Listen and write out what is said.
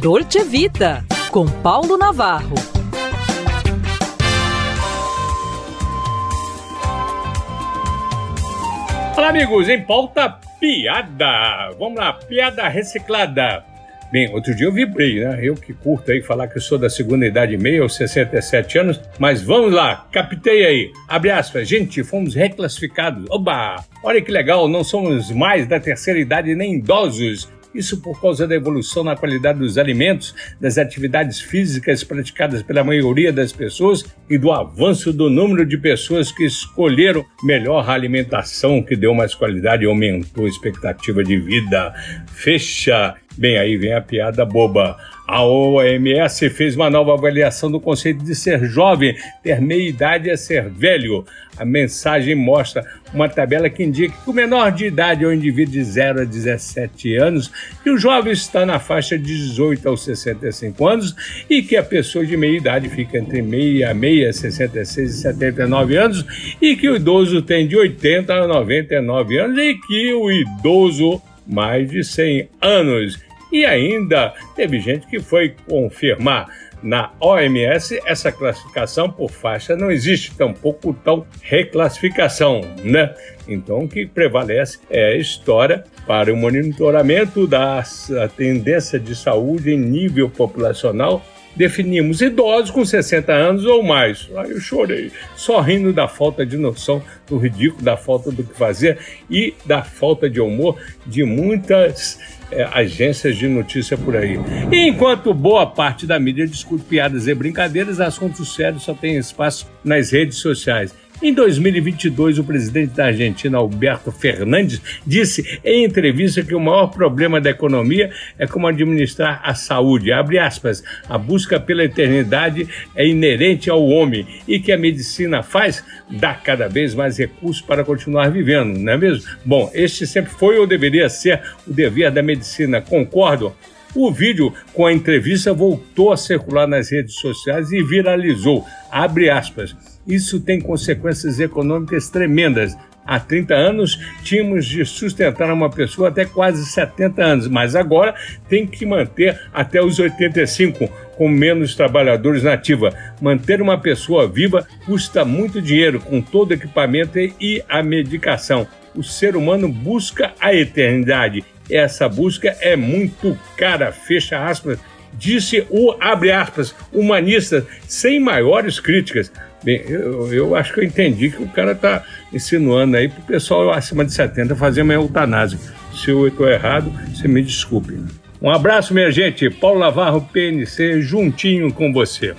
Dolce Vita, com Paulo Navarro. Olá, amigos, em pauta piada. Vamos lá, piada reciclada. Bem, outro dia eu vibrei, né? Eu que curto aí falar que eu sou da segunda idade e meia, aos 67 anos, mas vamos lá, captei aí. Abre aspas, gente, fomos reclassificados. Oba! Olha que legal, não somos mais da terceira idade nem idosos. Isso por causa da evolução na qualidade dos alimentos, das atividades físicas praticadas pela maioria das pessoas e do avanço do número de pessoas que escolheram melhor alimentação, que deu mais qualidade e aumentou a expectativa de vida. Fecha Bem, aí vem a piada boba. A OMS fez uma nova avaliação do conceito de ser jovem, ter meia idade é ser velho. A mensagem mostra uma tabela que indica que o menor de idade é o indivíduo de 0 a 17 anos, que o jovem está na faixa de 18 aos 65 anos e que a pessoa de meia idade fica entre meia, meia, 66 e 79 anos e que o idoso tem de 80 a 99 anos e que o idoso mais de 100 anos. E ainda teve gente que foi confirmar na OMS essa classificação por faixa não existe, tampouco tal reclassificação, né? Então o que prevalece é a história para o monitoramento da tendência de saúde em nível populacional definimos idosos com 60 anos ou mais. Aí eu chorei, só rindo da falta de noção, do ridículo, da falta do que fazer e da falta de humor de muitas é, agências de notícia por aí. E enquanto boa parte da mídia discute piadas e brincadeiras, assuntos sérios só têm espaço nas redes sociais. Em 2022, o presidente da Argentina, Alberto Fernandes, disse em entrevista que o maior problema da economia é como administrar a saúde. Abre aspas, a busca pela eternidade é inerente ao homem e que a medicina faz dá cada vez mais recursos para continuar vivendo, não é mesmo? Bom, este sempre foi ou deveria ser o dever da medicina, concordo? O vídeo com a entrevista voltou a circular nas redes sociais e viralizou. Abre aspas. Isso tem consequências econômicas tremendas. Há 30 anos tínhamos de sustentar uma pessoa até quase 70 anos, mas agora tem que manter até os 85, com menos trabalhadores na ativa. Manter uma pessoa viva custa muito dinheiro, com todo o equipamento e a medicação. O ser humano busca a eternidade. Essa busca é muito cara, fecha aspas, disse o, abre aspas, humanista, sem maiores críticas. Bem, eu, eu acho que eu entendi que o cara está insinuando aí para o pessoal acima de 70 fazer uma eutanásia. Se eu estou errado, você me desculpe. Um abraço, minha gente. Paulo Navarro, PNC, juntinho com você.